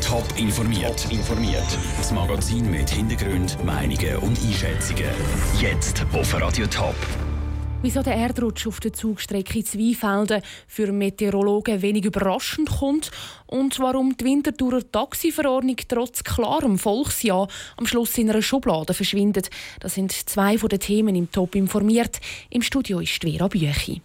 Top informiert. informiert. Das Magazin mit Hintergrund, Meinungen und Einschätzungen. Jetzt auf Radio Top. Wieso der Erdrutsch auf der Zugstrecke Zweifelden für Meteorologen wenig überraschend kommt und warum die Winterthurer Taxiverordnung trotz klarem Volksjahr am Schluss in einer Schublade verschwindet, das sind zwei von den Themen im Top informiert. Im Studio ist Vera Büchi.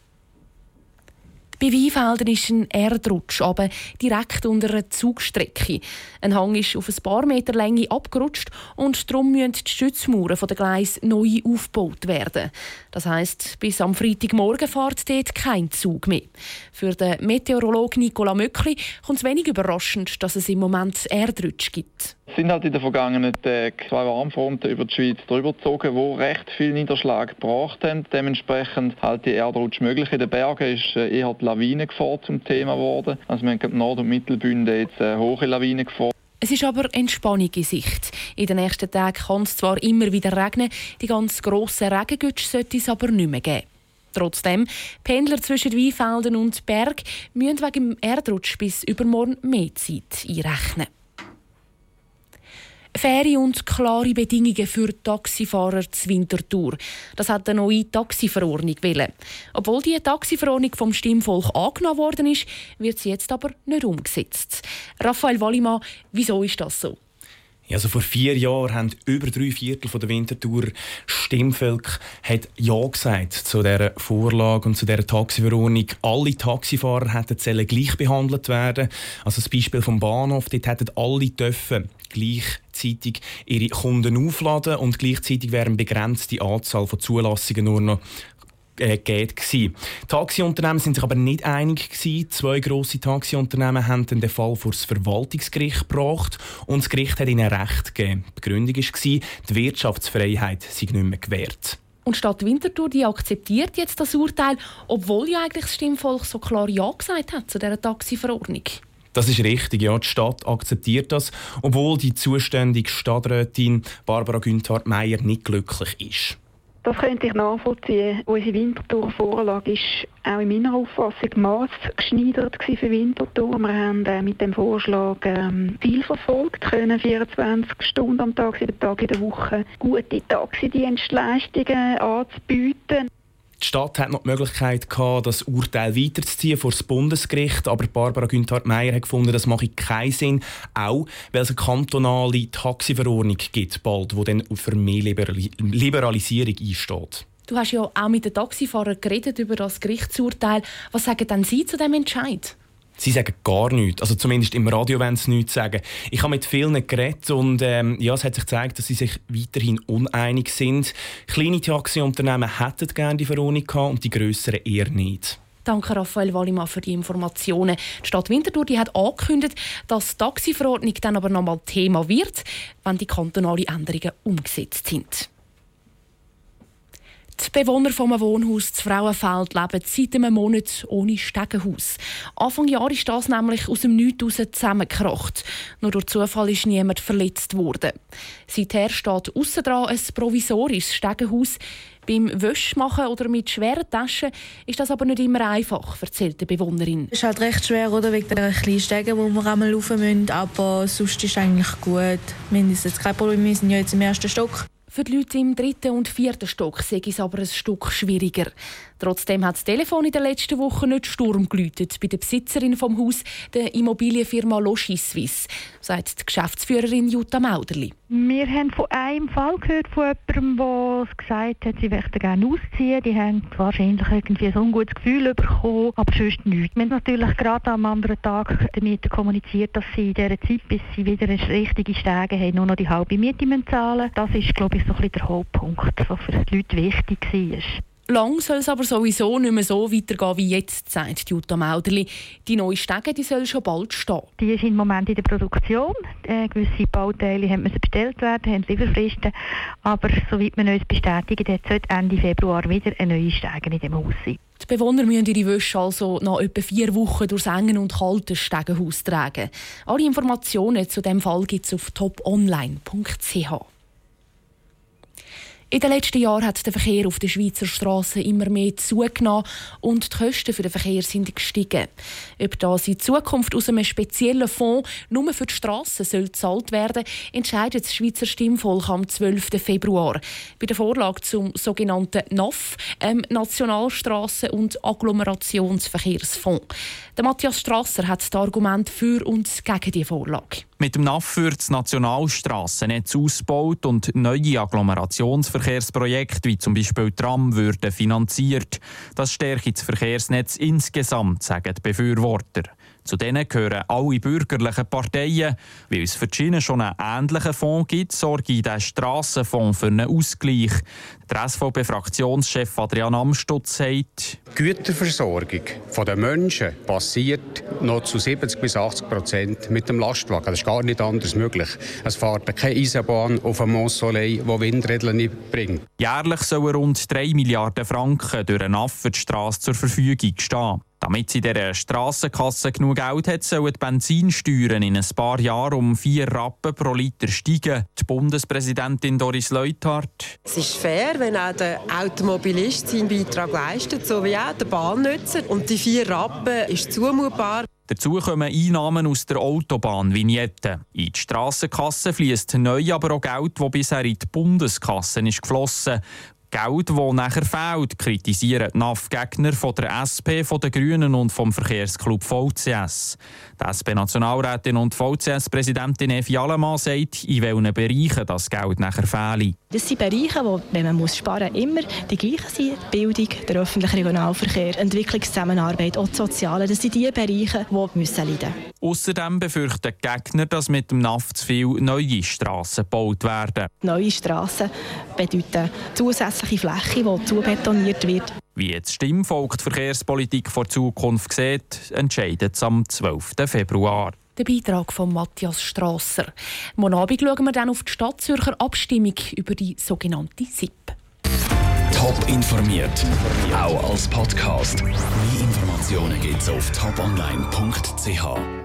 Bei Weinfelden ist ein Erdrutsch, aber direkt unter einer Zugstrecke. Ein Hang ist auf ein paar Meter Länge abgerutscht und darum müssen die Stützmauern der Gleis neu aufgebaut werden. Das heisst, bis am Freitagmorgen fährt dort kein Zug mehr. Für den Meteorologen Nicola Möckli kommt es wenig überraschend, dass es im Moment Erdrutsch gibt. Es sind halt in den vergangenen Tagen zwei Warmfronten über die Schweiz drüber gezogen, die recht viel Niederschlag gebracht haben. Dementsprechend halt die Erdrutsch möglich. In den Bergen ist äh, eher die Lawinengefahr zum Thema geworden. Also wir haben Nord- und Mittelbünden jetzt eine hohe Lawinengefahr. Es ist aber Entspannung in Sicht. In den nächsten Tagen kann es zwar immer wieder regnen, die ganz grossen Regengütsch sollte es aber nicht mehr geben. Trotzdem, Pendler zwischen Weinfelden und Berg müssen wegen dem Erdrutsch bis übermorgen mehr Zeit einrechnen. Faire und klare Bedingungen für Taxifahrer zur Wintertour. Das hat eine neue Taxiverordnung wollen. Obwohl die Taxiverordnung vom Stimmvolk angenommen worden ist, wird sie jetzt aber nicht umgesetzt. Raphael Wallimann, wieso ist das so? Also vor vier Jahren haben über drei Viertel der Wintertour Stimmvolk ja gesagt zu dieser Vorlage und zu dieser Taxiverordnung. Alle Taxifahrer hätten gleich behandelt werden. Also das Beispiel vom Bahnhof, dort hätten alle dürfen gleichzeitig ihre Kunden aufladen und gleichzeitig wären begrenzte Anzahl von Zulassungen nur noch äh, geht. Gewesen. Taxiunternehmen sind sich aber nicht einig gewesen. Zwei grosse Taxiunternehmen haben den Fall vor das Verwaltungsgericht gebracht und das Gericht hat ihnen Recht gegeben. Die Begründung war, die Wirtschaftsfreiheit sei nicht mehr gewährt. Und Stadt Winterthur die akzeptiert jetzt das Urteil, obwohl ja eigentlich das Stimmvolk so klar Ja gesagt hat zu dieser Taxiverordnung. Das ist richtig, ja. Die Stadt akzeptiert das, obwohl die zuständige Stadträtin Barbara Günther-Meyer nicht glücklich ist. Das könnte ich nachvollziehen. Unsere Winterthur-Vorlage ist auch in meiner Auffassung maßgeschneidert für Winterthur. Wir haben äh, mit dem Vorschlag ähm, Ziel verfolgt, können 24 Stunden am Tag, sieben Tage in der Woche gute Taxidienstleistungen anzubieten. Die Stadt hat noch die Möglichkeit gehabt, das Urteil weiterzuziehen vor das Bundesgericht, aber Barbara Günther-Meyer hat gefunden, das mache keinen Sinn, auch weil es eine kantonale Taxiverordnung gibt, bald, die dann für mehr Liberalisierung einsteht. Du hast ja auch mit den Taxifahrern geredet über das Gerichtsurteil. Was sagen denn Sie zu dem Entscheid? Sie sagen gar nichts. Also zumindest im Radio wollen sie nichts sagen. Ich habe mit vielen geredet und ähm, ja, es hat sich gezeigt, dass sie sich weiterhin uneinig sind. Kleine Taxiunternehmen hätten gerne die Verordnung gehabt und die grösseren eher nicht. Danke Raphael Wallimann für die Informationen. Die Stadt Winterthur die hat angekündigt, dass die Taxiverordnung dann aber nochmal Thema wird, wenn die kantonalen Änderungen umgesetzt sind. Die Bewohner vom Wohnhaus zu Frauenfeld leben seit einem Monat ohne Stegenhaus. Anfang Jahr ist das nämlich aus dem Nichts zusammengekracht. Nur durch Zufall ist niemand verletzt worden. Seither steht aussen ein provisorisches Stegenhaus. Beim Wäschmachen oder mit schweren Taschen ist das aber nicht immer einfach, erzählt die Bewohnerin. Es ist halt recht schwer, oder, wegen der kleinen Stege, wo wir einmal rauf müssen. Aber sonst ist es eigentlich gut. Jetzt kein Problem, wir sind ja jetzt im ersten Stock. Für die Leute im dritten und vierten Stock sei es aber ein Stück schwieriger. Trotzdem hat das Telefon in den letzten Wochen nicht Sturm geläutet bei der Besitzerin vom Haus, der Immobilienfirma Logis Suisse, sagt die Geschäftsführerin Jutta Mauderli. Wir haben von einem Fall gehört von jemandem, der gesagt hat, sie möchten gerne ausziehen. Die haben wahrscheinlich irgendwie ein ungutes Gefühl bekommen, aber sonst nichts. Wir haben natürlich gerade am anderen Tag damit kommuniziert, dass sie in dieser Zeit, bis sie wieder richtige Stege haben, nur noch die halbe Miete zahlen müssen. Das ist, glaube ich, so ein bisschen der Hauptpunkt, der für die Leute wichtig war. Lang soll es aber sowieso nicht mehr so weitergehen wie jetzt, sagt Jutta Mauderli. Die neue Stege die soll schon bald stehen. Die ist im Moment in der Produktion. Äh, gewisse Bauteile haben müssen bestellt werden, haben Lieferfristen. Aber soweit wir uns bestätigen, sollte Ende Februar wieder eine neue Stege in dem Haus sein. Die Bewohner müssen ihre Wäsche also nach etwa vier Wochen durchs enge und kalte Stegenhaus tragen. Alle Informationen zu dem Fall gibt es auf toponline.ch. In den letzten Jahren hat der Verkehr auf den Schweizer Straßen immer mehr zugenommen und die Kosten für den Verkehr sind gestiegen. Ob das in Zukunft aus einem speziellen Fonds nur für die Straßen soll gezahlt werden, entscheidet das Schweizer Stimmvolk am 12. Februar. Bei der Vorlage zum sogenannten NAF, ähm, Nationalstraßen- und Agglomerationsverkehrsfonds. Der Matthias Strasser hat das Argument für und gegen die Vorlage. Mit dem NAF wird das Nationalstrassennetz ausgebaut und neue Agglomerationsverkehrsprojekte wie zum Beispiel Tram würden finanziert. Das stärkt das Verkehrsnetz insgesamt, sagen die Befürworter. Zu denen gehören alle bürgerlichen Parteien. Weil es für die Schiene schon einen ähnlichen Fonds gibt, sorge der Strassenfonds für einen Ausgleich. Der SVP-Fraktionschef Adrian Amstutz sagt, die Güterversorgung der Menschen passiert noch zu 70 bis 80 Prozent mit dem Lastwagen. Das ist gar nicht anders möglich. Es fährt keine Eisenbahn auf dem Mont Soleil, die Windräder nicht bringt. Jährlich sollen rund 3 Milliarden Franken durch einen Aff für die Strasse zur Verfügung stehen. Damit sie der Strassenkasse genug Geld hat, sollen die Benzinsteuern in ein paar Jahren um vier Rappen pro Liter steigen. Die Bundespräsidentin Doris Leuthard. Es ist fair, wenn auch der Automobilist seinen Beitrag leistet, so wie auch der Bahnnutzer. Und die vier Rappen ist zumutbar. Dazu kommen Einnahmen aus der Autobahnvignette. In die Strassenkasse fließt neu aber auch Geld, das bisher in die Bundeskasse ist geflossen. Geld, das nachher fehlt, kritisieren die NAF-Gegner von der SP, von den Grünen und vom Verkehrsclub VCS. Die SP-Nationalrätin und VCS-Präsidentin Evi Allemann sagt, in welchen Bereichen das Geld nachher fehle. Das sind Bereiche, wo, wenn man muss sparen muss, immer die gleichen sind. Bildung, der öffentliche Regionalverkehr, Entwicklungszusammenarbeit und Soziale. Das sind die Bereiche, die leiden müssen. Außerdem befürchten die Gegner, dass mit dem NAF zu viele neue Strassen gebaut werden. Neue Strassen bedeuten zusätzliche Fläche, die zubetoniert wird. Wie jetzt Stimmvolk die Verkehrspolitik vor Zukunft sieht, entscheidet es am 12. Februar. Der Beitrag von Matthias Strasser. Morgen Abend schauen wir dann auf die Stadtzürcher Abstimmung über die sogenannte SIP. Top informiert, auch als Podcast. Mehr Informationen gibt es auf toponline.ch.